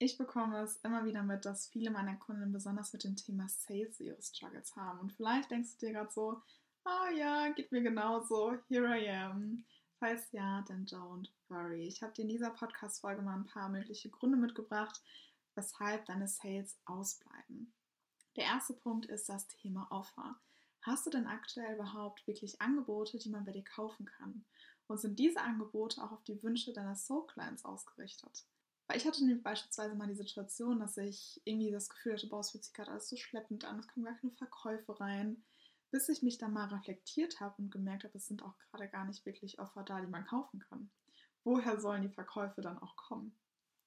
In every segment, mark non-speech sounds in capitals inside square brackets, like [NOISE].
Ich bekomme es immer wieder mit, dass viele meiner Kunden besonders mit dem Thema Sales ihre Struggles haben. Und vielleicht denkst du dir gerade so, oh ja, geht mir genauso, here I am. Falls ja, dann don't worry. Ich habe dir in dieser Podcast-Folge mal ein paar mögliche Gründe mitgebracht, weshalb deine Sales ausbleiben. Der erste Punkt ist das Thema Offer. Hast du denn aktuell überhaupt wirklich Angebote, die man bei dir kaufen kann? Und sind diese Angebote auch auf die Wünsche deiner Soul Clients ausgerichtet? Weil ich hatte beispielsweise mal die Situation, dass ich irgendwie das Gefühl hatte, boah, es fühlt sich gerade alles so schleppend an, es kommen gar keine Verkäufe rein, bis ich mich dann mal reflektiert habe und gemerkt habe, es sind auch gerade gar nicht wirklich Offer da, die man kaufen kann. Woher sollen die Verkäufe dann auch kommen?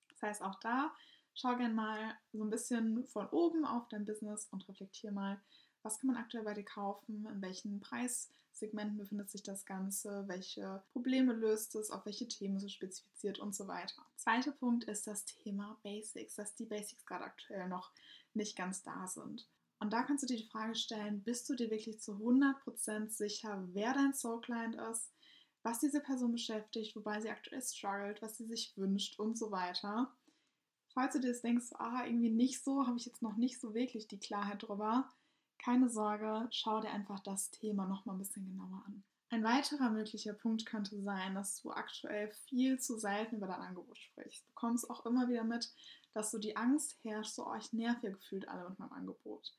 Das heißt, auch da schau gerne mal so ein bisschen von oben auf dein Business und reflektier mal, was kann man aktuell bei dir kaufen, in welchen Preissegmenten befindet sich das Ganze, welche Probleme löst es, auf welche Themen ist es spezifiziert und so weiter. Zweiter Punkt ist das Thema Basics, dass die Basics gerade aktuell noch nicht ganz da sind. Und da kannst du dir die Frage stellen, bist du dir wirklich zu 100% sicher, wer dein Soul Client ist, was diese Person beschäftigt, wobei sie aktuell struggelt, was sie sich wünscht und so weiter. Falls du dir das denkst, ah, irgendwie nicht so, habe ich jetzt noch nicht so wirklich die Klarheit drüber, keine Sorge, schau dir einfach das Thema nochmal ein bisschen genauer an. Ein weiterer möglicher Punkt könnte sein, dass du aktuell viel zu selten über dein Angebot sprichst. Du bekommst auch immer wieder mit, dass du die Angst herrscht, so euch oh, nervt ja gefühlt alle mit meinem Angebot.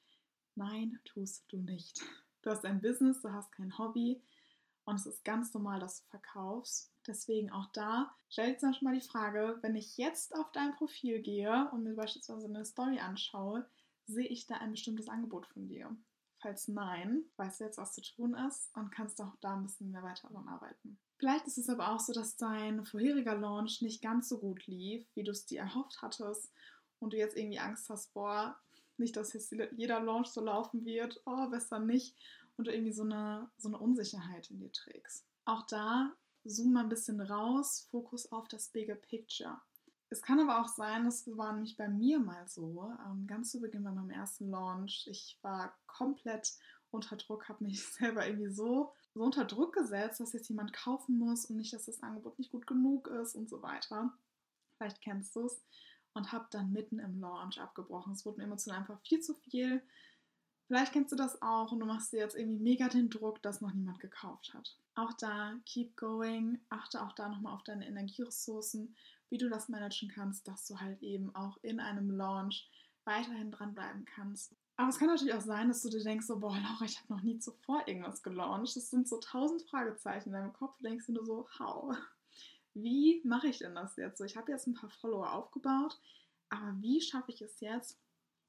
Nein, tust du nicht. Du hast ein Business, du hast kein Hobby und es ist ganz normal, dass du verkaufst. Deswegen auch da, stell dir zum Beispiel mal die Frage, wenn ich jetzt auf dein Profil gehe und mir beispielsweise eine Story anschaue, sehe ich da ein bestimmtes Angebot von dir? Falls nein, weißt du jetzt, was zu tun ist und kannst auch da ein bisschen mehr weiter daran arbeiten. Vielleicht ist es aber auch so, dass dein vorheriger Launch nicht ganz so gut lief, wie du es dir erhofft hattest und du jetzt irgendwie Angst hast, boah, nicht, dass jetzt jeder Launch so laufen wird, oh, besser nicht und du irgendwie so eine, so eine Unsicherheit in dir trägst. Auch da zoom mal ein bisschen raus, Fokus auf das Bigger Picture. Es kann aber auch sein, das war nämlich bei mir mal so, ähm, ganz zu Beginn bei meinem ersten Launch, ich war komplett unter Druck, habe mich [LAUGHS] selber irgendwie so, so unter Druck gesetzt, dass jetzt jemand kaufen muss und nicht, dass das Angebot nicht gut genug ist und so weiter. Vielleicht kennst du es. Und habe dann mitten im Launch abgebrochen. Es wurde mir emotional einfach viel zu viel. Vielleicht kennst du das auch und du machst dir jetzt irgendwie mega den Druck, dass noch niemand gekauft hat. Auch da, keep going, achte auch da nochmal auf deine Energieressourcen wie du das managen kannst, dass du halt eben auch in einem Launch weiterhin dranbleiben kannst. Aber es kann natürlich auch sein, dass du dir denkst, so, boah, Laura, ich habe noch nie zuvor irgendwas gelauncht. Das sind so tausend Fragezeichen in deinem Kopf. Du denkst dir nur so, how? Wie mache ich denn das jetzt? So, ich habe jetzt ein paar Follower aufgebaut, aber wie schaffe ich es jetzt,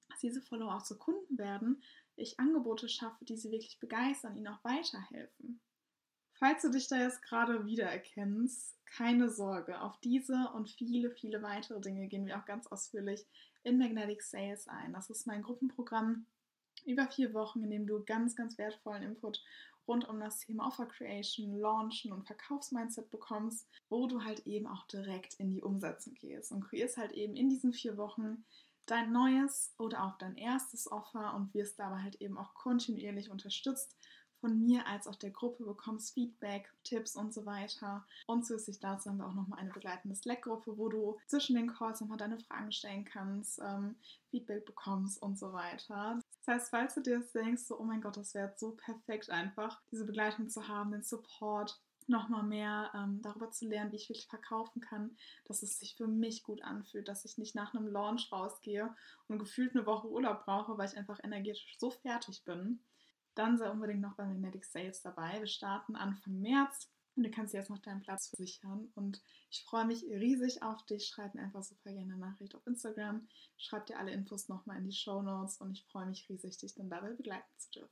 dass diese Follower auch zu Kunden werden, ich Angebote schaffe, die sie wirklich begeistern, ihnen auch weiterhelfen? Falls du dich da jetzt gerade wiedererkennst, keine Sorge. Auf diese und viele, viele weitere Dinge gehen wir auch ganz ausführlich in Magnetic Sales ein. Das ist mein Gruppenprogramm über vier Wochen, in dem du ganz, ganz wertvollen Input rund um das Thema Offer Creation, Launchen und Verkaufsmindset bekommst, wo du halt eben auch direkt in die Umsetzung gehst und kreierst halt eben in diesen vier Wochen dein neues oder auch dein erstes Offer und wirst dabei halt eben auch kontinuierlich unterstützt von mir als auch der Gruppe, bekommst Feedback, Tipps und so weiter. Und zusätzlich dazu haben wir auch nochmal eine begleitende Slack-Gruppe, wo du zwischen den Calls nochmal deine Fragen stellen kannst, ähm, Feedback bekommst und so weiter. Das heißt, falls du dir jetzt denkst, so, oh mein Gott, das wäre so perfekt einfach, diese Begleitung zu haben, den Support, nochmal mehr ähm, darüber zu lernen, wie ich wirklich verkaufen kann, dass es sich für mich gut anfühlt, dass ich nicht nach einem Launch rausgehe und gefühlt eine Woche Urlaub brauche, weil ich einfach energetisch so fertig bin dann sei unbedingt noch bei Magnetic Sales dabei. Wir starten Anfang März und du kannst dir jetzt noch deinen Platz versichern. Und ich freue mich riesig auf dich. Schreib mir einfach super gerne eine Nachricht auf Instagram. Schreib dir alle Infos nochmal in die Show Notes und ich freue mich riesig, dich dann dabei begleiten zu dürfen.